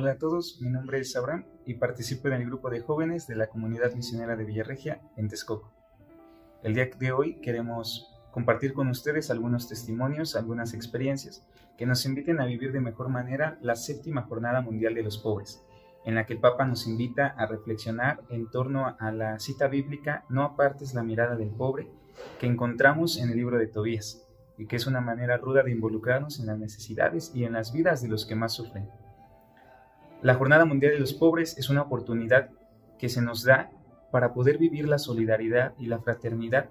Hola a todos, mi nombre es Abraham y participo en el grupo de jóvenes de la comunidad misionera de Villarregia en Texcoco. El día de hoy queremos compartir con ustedes algunos testimonios, algunas experiencias que nos inviten a vivir de mejor manera la séptima Jornada Mundial de los Pobres, en la que el Papa nos invita a reflexionar en torno a la cita bíblica No apartes la mirada del pobre que encontramos en el libro de Tobías y que es una manera ruda de involucrarnos en las necesidades y en las vidas de los que más sufren. La Jornada Mundial de los Pobres es una oportunidad que se nos da para poder vivir la solidaridad y la fraternidad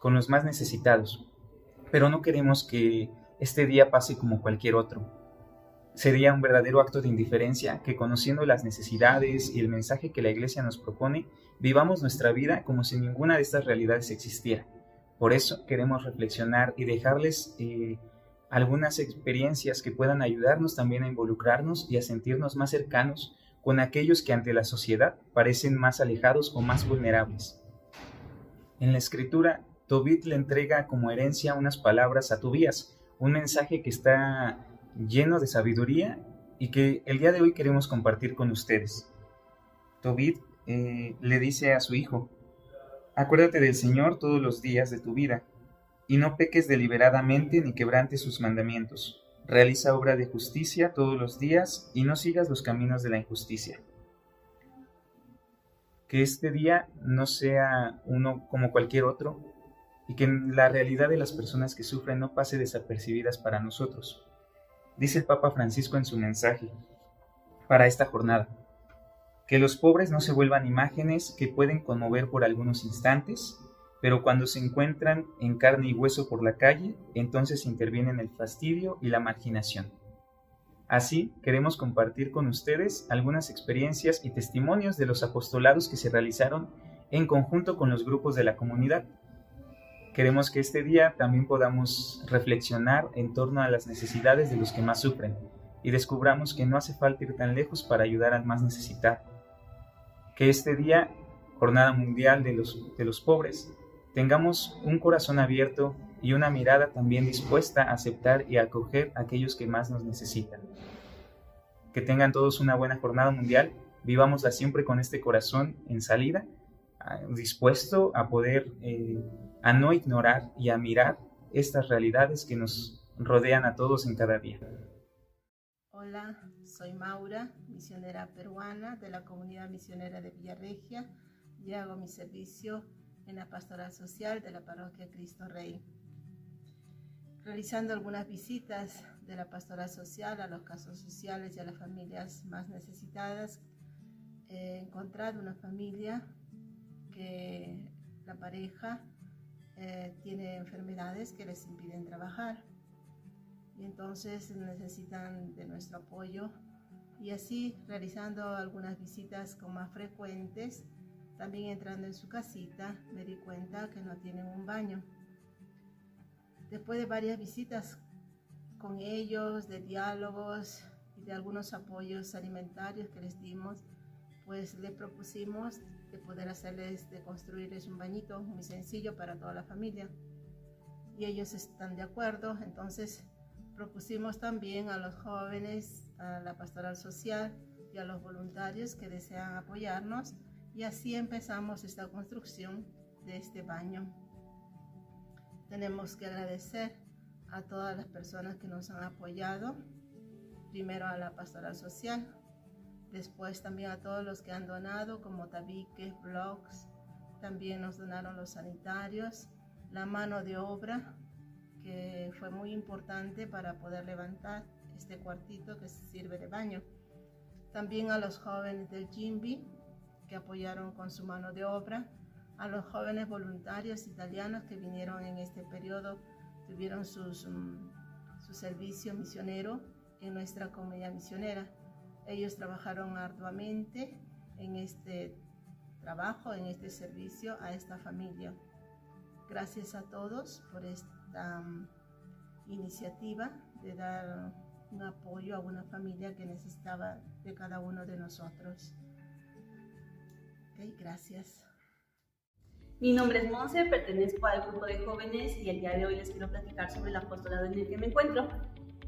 con los más necesitados, pero no queremos que este día pase como cualquier otro. Sería un verdadero acto de indiferencia que conociendo las necesidades y el mensaje que la Iglesia nos propone, vivamos nuestra vida como si ninguna de estas realidades existiera. Por eso queremos reflexionar y dejarles eh, algunas experiencias que puedan ayudarnos también a involucrarnos y a sentirnos más cercanos con aquellos que ante la sociedad parecen más alejados o más vulnerables. En la escritura, Tobit le entrega como herencia unas palabras a Tobías, un mensaje que está lleno de sabiduría y que el día de hoy queremos compartir con ustedes. Tobit eh, le dice a su hijo, Acuérdate del Señor todos los días de tu vida, y no peques deliberadamente ni quebrantes sus mandamientos. Realiza obra de justicia todos los días y no sigas los caminos de la injusticia. Que este día no sea uno como cualquier otro y que la realidad de las personas que sufren no pase desapercibidas para nosotros. Dice el Papa Francisco en su mensaje para esta jornada que los pobres no se vuelvan imágenes que pueden conmover por algunos instantes, pero cuando se encuentran en carne y hueso por la calle, entonces intervienen el fastidio y la marginación. Así, queremos compartir con ustedes algunas experiencias y testimonios de los apostolados que se realizaron en conjunto con los grupos de la comunidad. Queremos que este día también podamos reflexionar en torno a las necesidades de los que más sufren y descubramos que no hace falta ir tan lejos para ayudar al más necesitado que este día, Jornada Mundial de los, de los Pobres, tengamos un corazón abierto y una mirada también dispuesta a aceptar y acoger a aquellos que más nos necesitan. Que tengan todos una buena jornada mundial, vivámosla siempre con este corazón en salida, dispuesto a poder, eh, a no ignorar y a mirar estas realidades que nos rodean a todos en cada día. Hola, soy Maura, misionera peruana de la comunidad misionera de Villarregia y hago mi servicio en la pastoral social de la parroquia Cristo Rey. Realizando algunas visitas de la pastoral social a los casos sociales y a las familias más necesitadas, he encontrado una familia que la pareja eh, tiene enfermedades que les impiden trabajar y entonces necesitan de nuestro apoyo y así realizando algunas visitas con más frecuentes, también entrando en su casita me di cuenta que no tienen un baño. Después de varias visitas con ellos, de diálogos y de algunos apoyos alimentarios que les dimos, pues les propusimos de poder hacerles, de construirles un bañito muy sencillo para toda la familia. Y ellos están de acuerdo, entonces Propusimos también a los jóvenes, a la pastoral social y a los voluntarios que desean apoyarnos y así empezamos esta construcción de este baño. Tenemos que agradecer a todas las personas que nos han apoyado, primero a la pastoral social, después también a todos los que han donado como tabiques, blogs, también nos donaron los sanitarios, la mano de obra que fue muy importante para poder levantar este cuartito que sirve de baño. También a los jóvenes del Jimbi que apoyaron con su mano de obra, a los jóvenes voluntarios italianos que vinieron en este periodo, tuvieron sus, mm, su servicio misionero en nuestra comunidad misionera. Ellos trabajaron arduamente en este trabajo, en este servicio a esta familia. Gracias a todos por esta mm, iniciativa de dar un apoyo a una familia que necesitaba de cada uno de nosotros. Gracias. Mi nombre es Monse, pertenezco al grupo de jóvenes y el día de hoy les quiero platicar sobre el apostolado en el que me encuentro.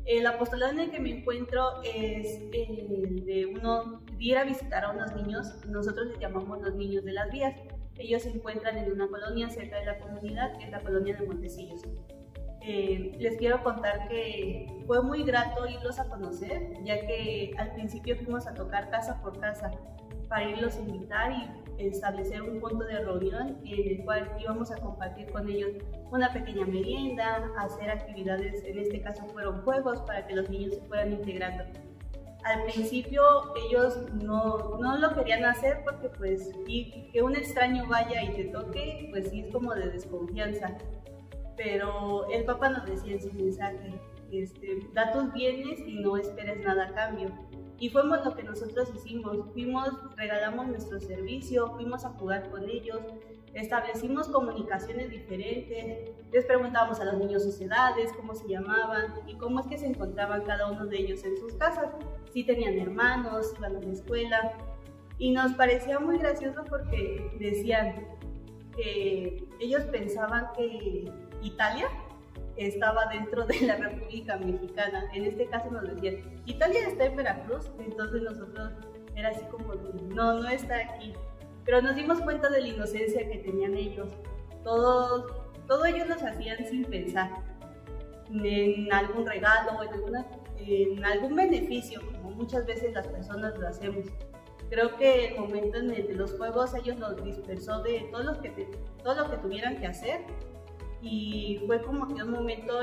El apostolado en el que me encuentro es el de uno ir a visitar a unos niños, nosotros les llamamos los niños de las vías. Ellos se encuentran en una colonia cerca de la comunidad, que es la colonia de Montecillos. Eh, les quiero contar que fue muy grato irlos a conocer, ya que al principio fuimos a tocar casa por casa para irlos a invitar y establecer un punto de reunión en el cual íbamos a compartir con ellos una pequeña merienda, hacer actividades, en este caso fueron juegos para que los niños se fueran integrando. Al principio ellos no, no lo querían hacer porque pues y que un extraño vaya y te toque, pues sí es como de desconfianza pero el Papa nos decía en su mensaje, este, da tus bienes y no esperes nada a cambio. Y fuimos lo que nosotros hicimos, fuimos, regalamos nuestro servicio, fuimos a jugar con ellos, establecimos comunicaciones diferentes, les preguntábamos a los niños sus edades, cómo se llamaban y cómo es que se encontraban cada uno de ellos en sus casas, si tenían hermanos, iban a la escuela. Y nos parecía muy gracioso porque decían que ellos pensaban que Italia estaba dentro de la República Mexicana. En este caso nos decían, Italia está en Veracruz, entonces nosotros era así como, no, no está aquí. Pero nos dimos cuenta de la inocencia que tenían ellos. Todo, todo ellos nos hacían sin pensar en algún regalo, en, alguna, en algún beneficio, como muchas veces las personas lo hacemos. Creo que el momento en el de los juegos ellos nos dispersó de todo lo que, todo lo que tuvieran que hacer y fue como que un momento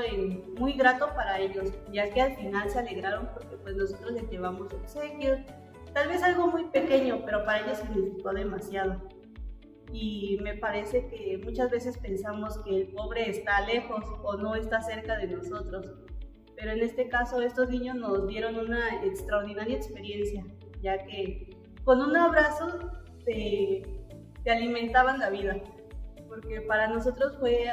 muy grato para ellos, ya que al final se alegraron porque pues nosotros les llevamos obsequios, tal vez algo muy pequeño, pero para ellos significó demasiado. Y me parece que muchas veces pensamos que el pobre está lejos o no está cerca de nosotros, pero en este caso estos niños nos dieron una extraordinaria experiencia, ya que con un abrazo te, te alimentaban la vida, porque para nosotros fue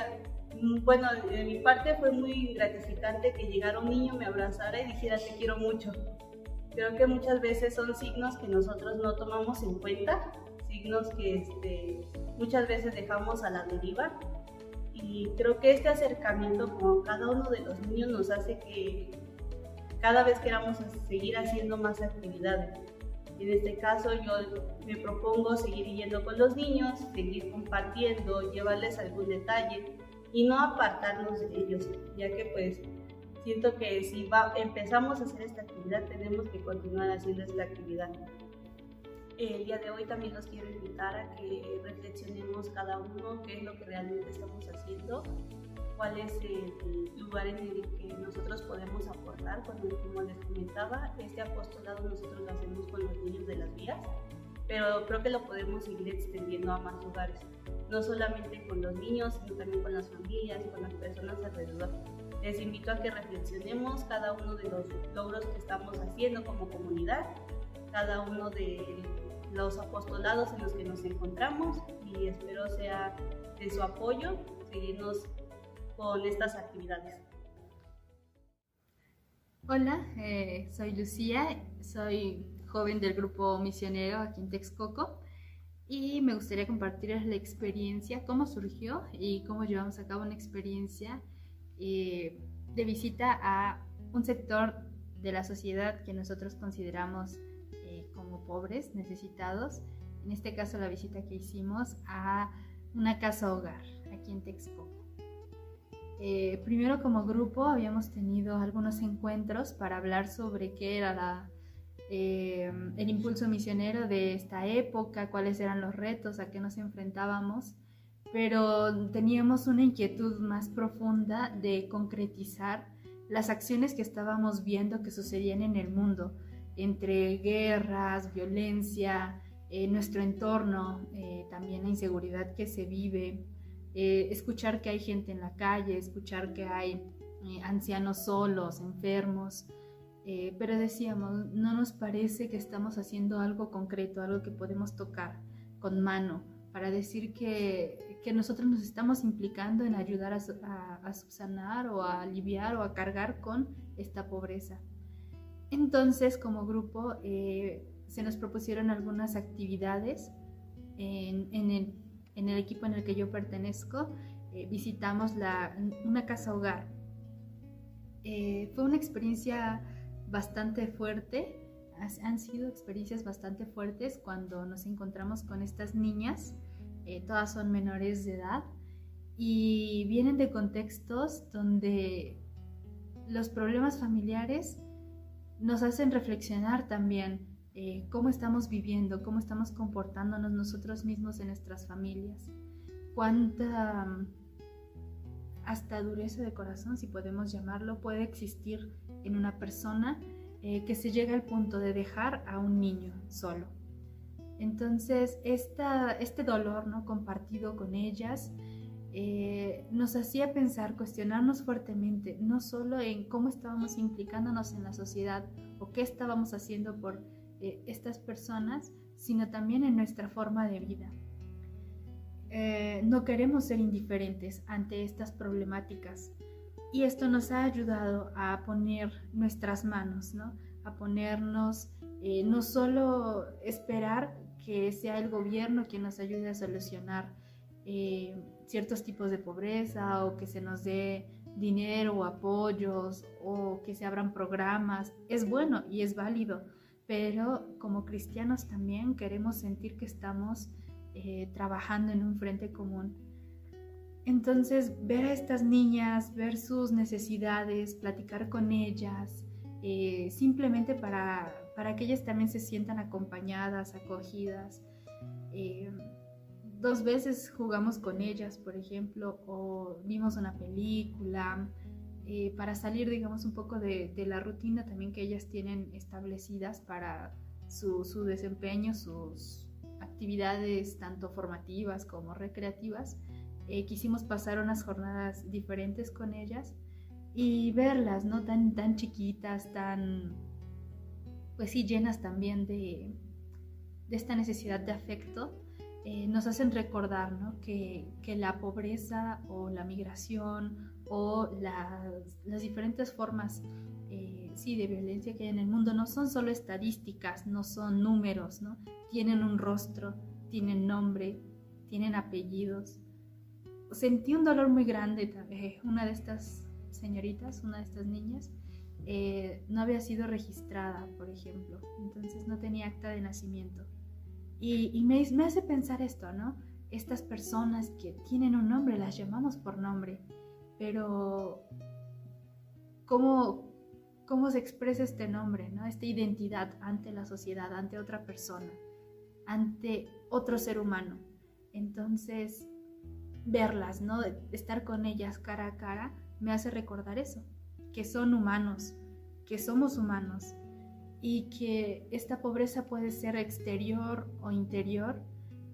bueno, de mi parte fue muy gratificante que llegara un niño, me abrazara y dijera te quiero mucho. Creo que muchas veces son signos que nosotros no tomamos en cuenta, signos que este, muchas veces dejamos a la deriva. Y creo que este acercamiento con cada uno de los niños nos hace que cada vez queramos seguir haciendo más actividades. En este caso yo me propongo seguir yendo con los niños, seguir compartiendo, llevarles algún detalle y no apartarnos de ellos, ya que pues siento que si va, empezamos a hacer esta actividad tenemos que continuar haciendo esta actividad. El día de hoy también los quiero invitar a que reflexionemos cada uno qué es lo que realmente estamos haciendo, cuál es el lugar en el que nosotros podemos aportar. Como les comentaba, este apostolado nosotros lo hacemos con los niños de las vías, pero creo que lo podemos seguir extendiendo a más lugares no solamente con los niños, sino también con las familias, con las personas alrededor. Les invito a que reflexionemos cada uno de los logros que estamos haciendo como comunidad, cada uno de los apostolados en los que nos encontramos y espero sea de su apoyo seguirnos con estas actividades. Hola, eh, soy Lucía, soy joven del grupo misionero aquí en Texcoco y me gustaría compartirles la experiencia, cómo surgió y cómo llevamos a cabo una experiencia eh, de visita a un sector de la sociedad que nosotros consideramos eh, como pobres, necesitados. En este caso la visita que hicimos a una casa hogar aquí en Texcoco. Eh, primero como grupo habíamos tenido algunos encuentros para hablar sobre qué era la eh, el impulso misionero de esta época, cuáles eran los retos, a qué nos enfrentábamos, pero teníamos una inquietud más profunda de concretizar las acciones que estábamos viendo que sucedían en el mundo, entre guerras, violencia, en nuestro entorno, eh, también la inseguridad que se vive, eh, escuchar que hay gente en la calle, escuchar que hay ancianos solos, enfermos, eh, pero decíamos, no nos parece que estamos haciendo algo concreto, algo que podemos tocar con mano, para decir que, que nosotros nos estamos implicando en ayudar a, a, subsanar o a aliviar o a cargar con esta pobreza. Entonces, como grupo, eh, se nos propusieron algunas actividades en, en, el, en, el, equipo en el que yo pertenezco. Eh, visitamos la, una casa hogar Eh, fue una experiencia bastante fuerte, han sido experiencias bastante fuertes cuando nos encontramos con estas niñas, eh, todas son menores de edad y vienen de contextos donde los problemas familiares nos hacen reflexionar también eh, cómo estamos viviendo, cómo estamos comportándonos nosotros mismos en nuestras familias, cuánta mm, hasta dureza de corazón, si podemos llamarlo, puede existir en una persona eh, que se llega al punto de dejar a un niño solo. Entonces, este dolor ¿no? compartido con ellas eh, nos hacía pensar, cuestionarnos fuertemente, no solo en cómo estábamos implicándonos en la sociedad o qué estábamos haciendo por eh, estas personas, sino también en nuestra forma de vida. No queremos ser indiferentes ante estas problemáticas y esto nos ha ayudado a poner nuestras manos, ¿no? a ponernos, no solo esperar que sea el gobierno quien nos ayude a solucionar ciertos tipos de pobreza o que se nos dé dinero o apoyos o que se abran programas. Es bueno y es válido, pero como cristianos también queremos sentir que estamos eh, trabajando en un frente común. Entonces, ver a estas niñas, ver sus necesidades, platicar con ellas, eh, simplemente para, para, que ellas también se sientan acompañadas, acogidas. Eh, dos veces jugamos con ellas, por ejemplo, o vimos una película, eh, para salir, digamos, un poco de, la rutina también que ellas tienen establecidas para su, desempeño, sus actividades tanto formativas como recreativas. Eh, quisimos pasar unas jornadas diferentes con ellas y verlas, ¿no? Tan, tan chiquitas, tan, pues sí, llenas también de, de esta necesidad de afecto eh, nos hacen recordar que, la pobreza o la migración o las, diferentes formas eh, sí, de violencia que hay en el mundo no son solo estadísticas, no son números, ¿no? tienen un rostro, tienen nombre, tienen apellidos. Sentí un dolor muy grande. Eh, una de estas señoritas, una de estas niñas, no había sido registrada, por ejemplo, entonces no tenía acta de nacimiento. Y, me, hace pensar esto, ¿no? Estas personas que tienen un nombre, las llamamos por nombre, pero ¿cómo, cómo se expresa este nombre, ¿no? Esta identidad ante la sociedad, ante otra persona, ante otro ser humano. Entonces, verlas, ¿no? Estar con ellas cara a cara, me hace recordar eso, que son humanos, que somos humanos y que esta pobreza puede ser exterior o interior,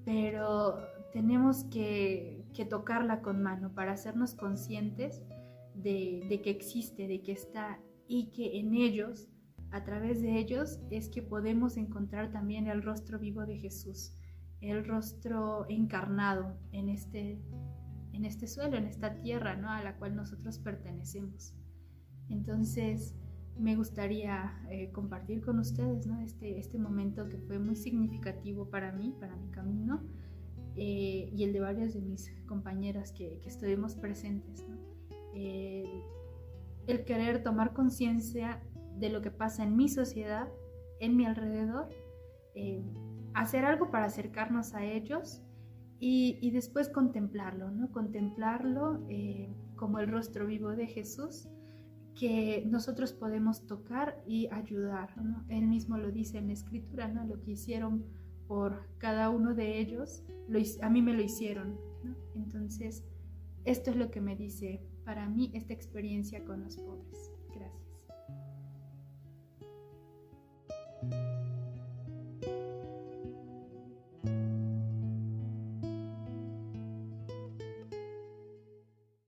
pero tenemos que, tocarla con mano para hacernos conscientes de, que existe, de que está y que en ellos, a través de ellos, es que podemos encontrar también el rostro vivo de Jesús, el rostro encarnado en este, en este suelo, en esta tierra ¿no? a la cual nosotros pertenecemos. Entonces, me gustaría eh, compartir con ustedes este, este momento que fue muy significativo para mí, para mi camino eh, y el de varias de mis compañeras que, estuvimos presentes. el querer tomar conciencia de lo que pasa en mi sociedad, en mi alrededor, eh, hacer algo para acercarnos a ellos y, después contemplarlo, ¿no? contemplarlo como el rostro vivo de Jesús que nosotros podemos tocar y ayudar. Él mismo lo dice en la escritura, ¿no? lo que hicieron por cada uno de ellos, lo, a mí me lo hicieron. Entonces, esto es lo que me dice para mí esta experiencia con los pobres.